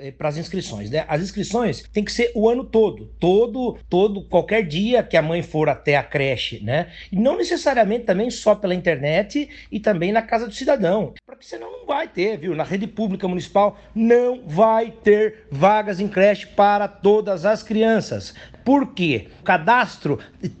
É, para as inscrições, né? As inscrições tem que ser o ano todo, todo, todo, qualquer dia que a mãe for até a creche, né? E não necessariamente também só pela internet e também na casa do cidadão, porque senão não vai ter, viu? Na rede pública municipal não vai ter vagas em creche para todas as crianças. Por quê? O cadastro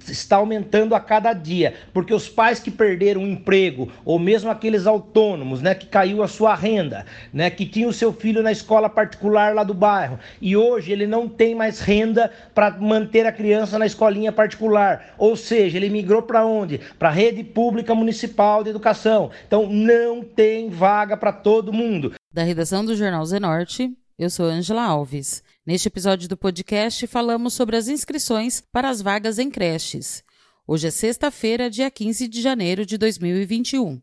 está aumentando a cada dia, porque os pais que perderam o emprego, ou mesmo aqueles autônomos, né, que caiu a sua renda, né, que tinha o seu filho na escola particular lá do bairro, e hoje ele não tem mais renda para manter a criança na escolinha particular, ou seja, ele migrou para onde? Para a rede pública municipal de educação. Então não tem vaga para todo mundo. Da redação do Jornal Zenorte, eu sou Angela Alves. Neste episódio do podcast, falamos sobre as inscrições para as vagas em creches. Hoje é sexta-feira, dia 15 de janeiro de 2021.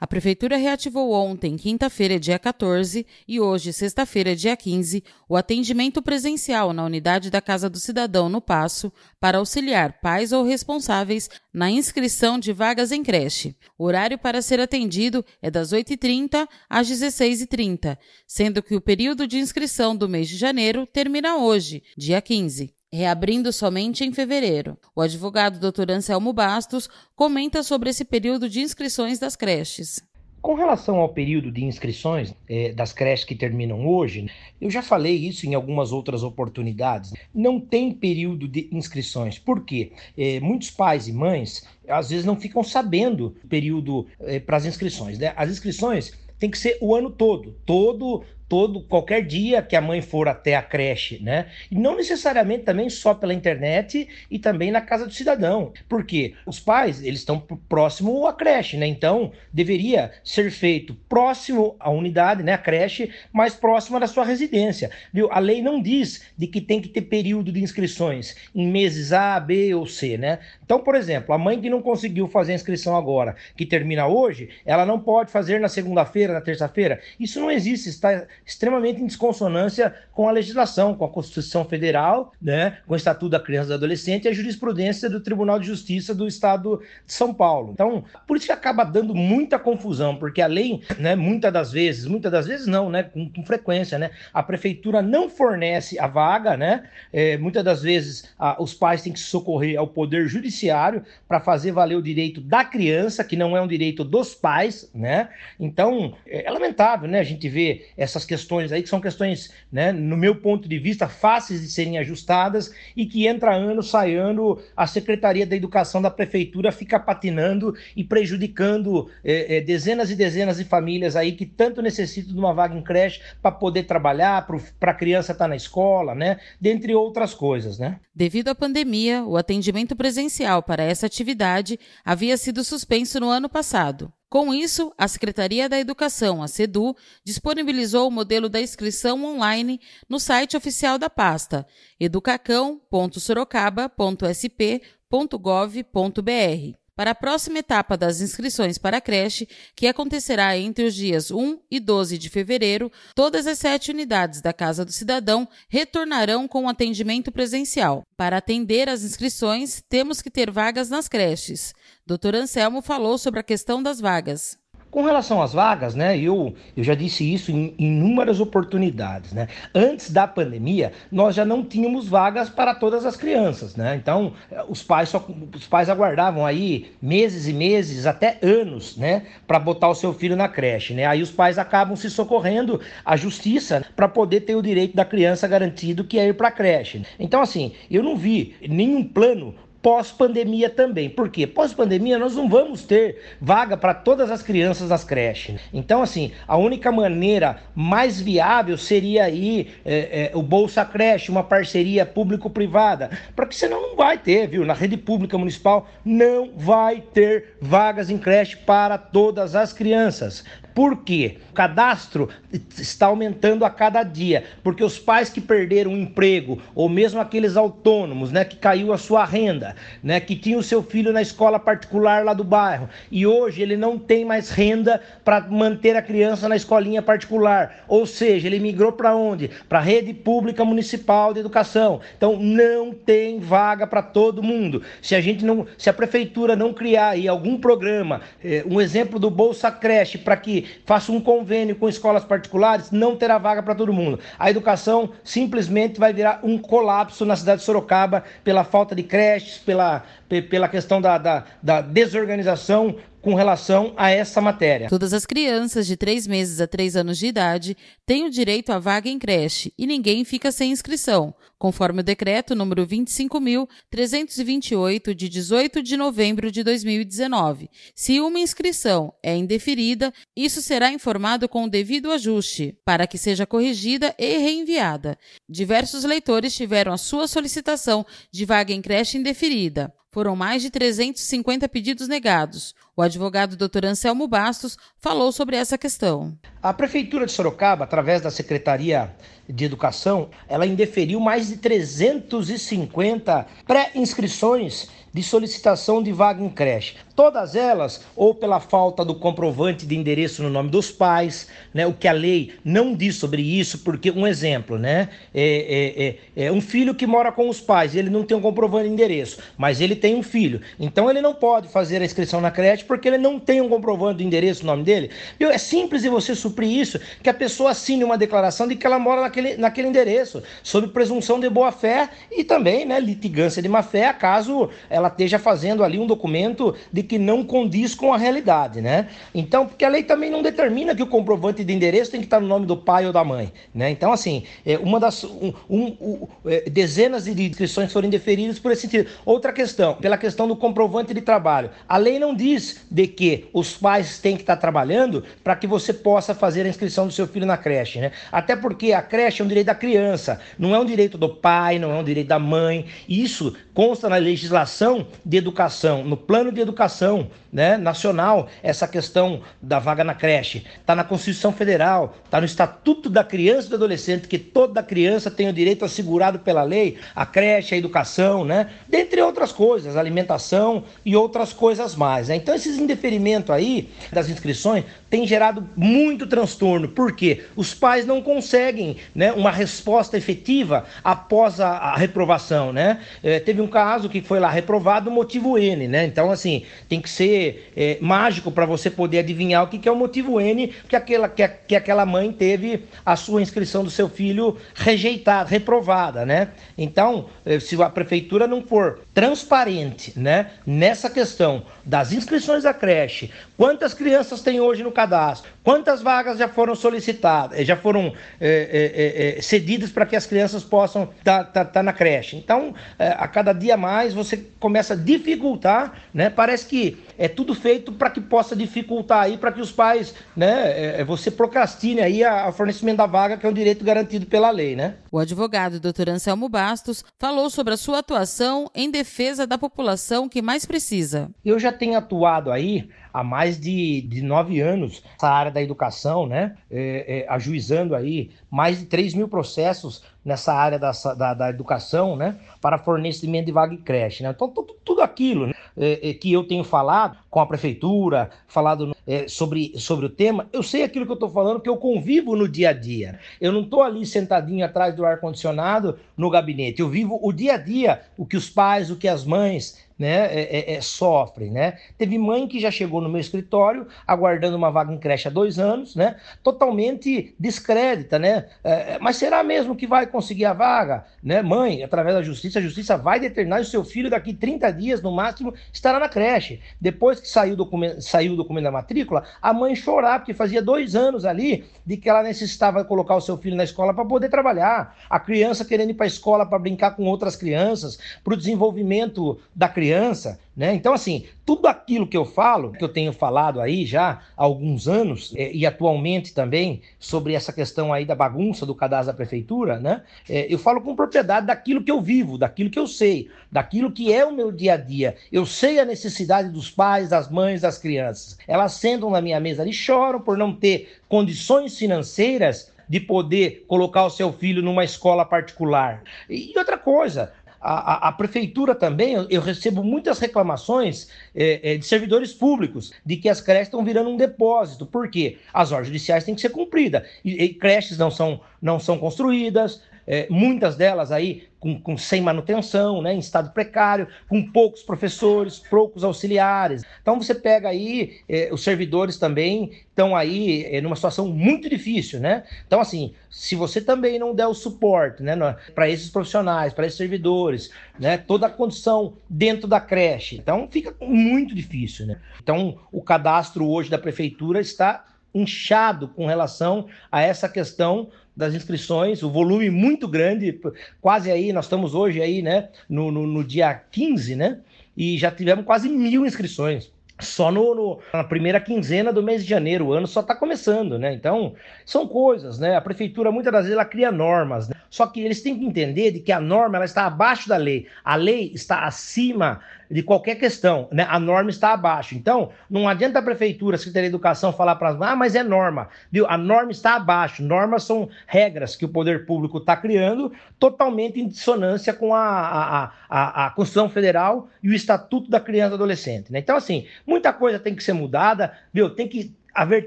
A Prefeitura reativou ontem, quinta-feira, dia 14, e hoje, sexta-feira, dia 15, o atendimento presencial na unidade da Casa do Cidadão no Passo para auxiliar pais ou responsáveis na inscrição de vagas em creche. O horário para ser atendido é das 8h30 às 16h30, sendo que o período de inscrição do mês de janeiro termina hoje, dia 15 reabrindo somente em fevereiro. O advogado Dr. Anselmo Bastos comenta sobre esse período de inscrições das creches. Com relação ao período de inscrições é, das creches que terminam hoje, eu já falei isso em algumas outras oportunidades. Não tem período de inscrições. Por quê? É, muitos pais e mães às vezes não ficam sabendo o período é, para as inscrições. Né? As inscrições tem que ser o ano todo, todo todo qualquer dia que a mãe for até a creche, né? E não necessariamente também só pela internet e também na casa do cidadão, porque os pais eles estão próximo à creche, né? Então deveria ser feito próximo à unidade, né? A creche mais próxima da sua residência, viu? A lei não diz de que tem que ter período de inscrições em meses A, B ou C, né? Então, por exemplo, a mãe que não conseguiu fazer a inscrição agora, que termina hoje, ela não pode fazer na segunda-feira, na terça-feira. Isso não existe, está extremamente em desconsonância com a legislação, com a Constituição Federal, né, com o Estatuto da Criança e do Adolescente e a jurisprudência do Tribunal de Justiça do Estado de São Paulo. Então, por isso que acaba dando muita confusão, porque a lei, né, muitas das vezes, muitas das vezes não, né, com, com frequência, né, a prefeitura não fornece a vaga, né, é, muitas das vezes a, os pais têm que socorrer ao poder judiciário para fazer valer o direito da criança, que não é um direito dos pais, né, então é, é lamentável, né, a gente ver essas questões aí que são questões, né, no meu ponto de vista, fáceis de serem ajustadas e que entra ano, sai ano, a Secretaria da Educação da Prefeitura fica patinando e prejudicando é, é, dezenas e dezenas de famílias aí que tanto necessitam de uma vaga em creche para poder trabalhar, para a criança estar tá na escola, né, dentre outras coisas, né. Devido à pandemia, o atendimento presencial para essa atividade havia sido suspenso no ano passado. Com isso, a Secretaria da Educação, a SEDU, disponibilizou o modelo da inscrição online no site oficial da pasta educacão.sorocaba.sp.gov.br para a próxima etapa das inscrições para a creche, que acontecerá entre os dias 1 e 12 de fevereiro, todas as sete unidades da Casa do Cidadão retornarão com atendimento presencial. Para atender às inscrições, temos que ter vagas nas creches. Dr. Anselmo falou sobre a questão das vagas. Com relação às vagas, né, eu, eu já disse isso em inúmeras oportunidades, né? Antes da pandemia, nós já não tínhamos vagas para todas as crianças, né? Então, os pais só, os pais aguardavam aí meses e meses, até anos, né, para botar o seu filho na creche, né? Aí os pais acabam se socorrendo à justiça para poder ter o direito da criança garantido que é ir para a creche. Então, assim, eu não vi nenhum plano pós-pandemia também. Por quê? Pós-pandemia nós não vamos ter vaga para todas as crianças das creches. Então, assim, a única maneira mais viável seria aí é, é, o Bolsa Creche, uma parceria público-privada, para que senão não vai ter, viu? Na rede pública municipal não vai ter vagas em creche para todas as crianças. Por quê? O cadastro está aumentando a cada dia, porque os pais que perderam o emprego, ou mesmo aqueles autônomos, né, que caiu a sua renda, né, que tinha o seu filho na escola particular lá do bairro, e hoje ele não tem mais renda para manter a criança na escolinha particular, ou seja, ele migrou para onde? Para a rede pública municipal de educação. Então não tem vaga para todo mundo. Se a gente não, se a prefeitura não criar aí algum programa, eh, um exemplo do Bolsa Creche para que faça um convênio com escolas particulares, não terá vaga para todo mundo. A educação simplesmente vai virar um colapso na cidade de Sorocaba pela falta de creches, pela, pela questão da, da, da desorganização com relação a essa matéria. Todas as crianças de 3 meses a 3 anos de idade têm o direito à vaga em creche e ninguém fica sem inscrição, conforme o decreto número 25.328 de 18 de novembro de 2019. Se uma inscrição é indeferida, isso será informado com o devido ajuste, para que seja corrigida e reenviada. Diversos leitores tiveram a sua solicitação de vaga em creche indeferida. Foram mais de 350 pedidos negados. O advogado Dr. Anselmo Bastos falou sobre essa questão. A Prefeitura de Sorocaba, através da Secretaria de Educação, ela indeferiu mais de 350 pré-inscrições de solicitação de vaga em creche. Todas elas, ou pela falta do comprovante de endereço no nome dos pais, né, o que a lei não diz sobre isso, porque, um exemplo, né, é, é, é, é um filho que mora com os pais, ele não tem um comprovante de endereço, mas ele tem um filho, então ele não pode fazer a inscrição na creche porque ele não tem um comprovante de endereço no nome dele. E é simples de você suprir isso, que a pessoa assine uma declaração de que ela mora naquele, naquele endereço, sob presunção de boa fé e também, né, litigância de má fé, caso ela ela esteja fazendo ali um documento de que não condiz com a realidade, né? Então, porque a lei também não determina que o comprovante de endereço tem que estar no nome do pai ou da mãe, né? Então, assim, é uma das um, um, é, dezenas de inscrições foram indeferidas por esse sentido. Outra questão, pela questão do comprovante de trabalho. A lei não diz de que os pais têm que estar trabalhando para que você possa fazer a inscrição do seu filho na creche, né? Até porque a creche é um direito da criança, não é um direito do pai, não é um direito da mãe. Isso consta na legislação de educação, no plano de educação né, nacional, essa questão da vaga na creche. Está na Constituição Federal, está no Estatuto da Criança e do Adolescente, que toda criança tem o direito assegurado pela lei, a creche, a educação, né? dentre outras coisas, alimentação e outras coisas mais. Né? Então, esses indeferimentos aí das inscrições tem gerado muito transtorno, porque os pais não conseguem né, uma resposta efetiva após a, a reprovação. Né? É, teve um caso que foi lá reprovado motivo N, né? Então, assim, tem que ser é, mágico para você poder adivinhar o que, que é o motivo N que aquela, que, que aquela mãe teve a sua inscrição do seu filho rejeitada, reprovada, né? Então, é, se a prefeitura não for transparente, né, nessa questão das inscrições da creche, quantas crianças tem hoje no cadastro, quantas vagas já foram solicitadas, já foram é, é, é, cedidas para que as crianças possam estar tá, tá, tá na creche. Então, é, a cada dia mais você começa a dificultar, né? Parece que é tudo feito para que possa dificultar aí, para que os pais, né, é você procrastine aí o fornecimento da vaga, que é um direito garantido pela lei, né? O advogado Dr. Anselmo Bastos falou sobre a sua atuação em defesa da população que mais precisa. Eu já tenho atuado aí há mais de, de nove anos essa área da educação, né? É, é, ajuizando aí mais de 3 mil processos nessa área da, da, da, educação, né? Para fornecimento de vaga e creche, né? Então, tudo, tudo aquilo né? é, é, que eu tenho falado com a prefeitura, falado é, sobre, sobre o tema, eu sei aquilo que eu estou falando, que eu convivo no dia a dia. Eu não estou ali sentadinho atrás do ar-condicionado no gabinete. Eu vivo o dia a dia, o que os pais, o que as mães né, é, é, é, sofrem, né? Teve mãe que já chegou no meu escritório aguardando uma vaga em creche há dois anos, né? Totalmente descrédita, né? É, é, mas será mesmo que vai conseguir a vaga, né? Mãe, através da justiça, a justiça vai determinar o seu filho daqui 30 dias no máximo estará na creche. Depois que saiu o documento, saiu o documento da matrícula, a mãe chorar porque fazia dois anos ali de que ela necessitava colocar o seu filho na escola para poder trabalhar. A criança querendo ir para a escola para brincar com outras crianças, para o desenvolvimento da criança criança, né? Então, assim, tudo aquilo que eu falo, que eu tenho falado aí já há alguns anos, é, e atualmente também, sobre essa questão aí da bagunça do cadastro da prefeitura, né? É, eu falo com propriedade daquilo que eu vivo, daquilo que eu sei, daquilo que é o meu dia a dia. Eu sei a necessidade dos pais, das mães, das crianças. Elas sentam na minha mesa e choram por não ter condições financeiras de poder colocar o seu filho numa escola particular. E outra coisa, a, a, a, prefeitura também, eu, recebo muitas reclamações é, é, de servidores públicos de que as creches estão virando um depósito. Por quê? As ordens judiciais têm que ser cumpridas. E, e creches não são, não são construídas, é, muitas delas aí com, com, sem manutenção, né, em estado precário, com poucos professores, poucos auxiliares. Então você pega aí, é, os servidores também estão aí é, numa situação muito difícil, né? Então, assim, se você também não der o suporte né, para esses profissionais, para esses servidores, né, toda a condição dentro da creche, então fica muito difícil, né? Então, o cadastro hoje da prefeitura está inchado com relação a essa questão das inscrições, o volume muito grande, quase aí, nós estamos hoje aí, né, no, no, no dia 15, né, e já tivemos quase mil inscrições só no, no, na primeira quinzena do mês de janeiro. O ano só está começando, né? Então, são coisas, né? A prefeitura muitas das vezes ela cria normas, né? Só que eles têm que entender de que a norma ela está abaixo da lei. A lei está acima de qualquer questão, né? A norma está abaixo. Então, não adianta a prefeitura, a Secretaria de Educação falar para ah, mas é norma. Viu? A norma está abaixo. Normas são regras que o poder público está criando totalmente em dissonância com a, a, a, a Constituição Federal e o Estatuto da Criança e Adolescente, né? Então, assim, muita coisa tem que ser mudada, viu? Tem que haver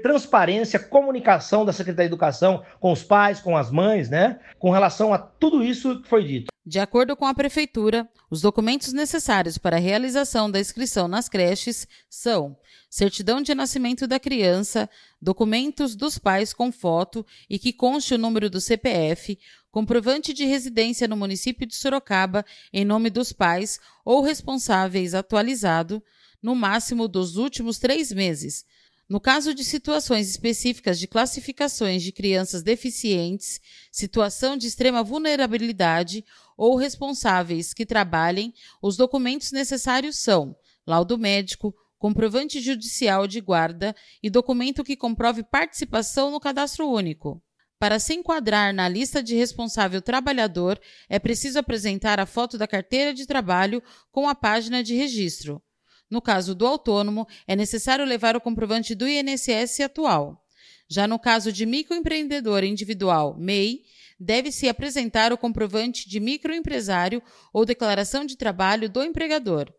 transparência, comunicação da Secretaria de Educação com os pais, com as mães, né? Com relação a tudo isso que foi dito. De acordo com a Prefeitura, os documentos necessários para a realização da inscrição nas creches são certidão de nascimento da criança, documentos dos pais com foto e que conste o número do CPF, comprovante de residência no município de Sorocaba em nome dos pais ou responsáveis atualizado, no máximo dos últimos três meses, no caso de situações específicas de classificações de crianças deficientes, situação de extrema vulnerabilidade ou responsáveis que trabalhem, os documentos necessários são laudo médico, comprovante judicial de guarda e documento que comprove participação no cadastro único. Para se enquadrar na lista de responsável trabalhador, é preciso apresentar a foto da carteira de trabalho com a página de registro. No caso do autônomo, é necessário levar o comprovante do INSS atual. Já no caso de microempreendedor individual, MEI, deve-se apresentar o comprovante de microempresário ou declaração de trabalho do empregador,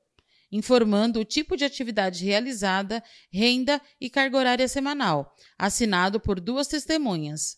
informando o tipo de atividade realizada, renda e carga horária semanal, assinado por duas testemunhas.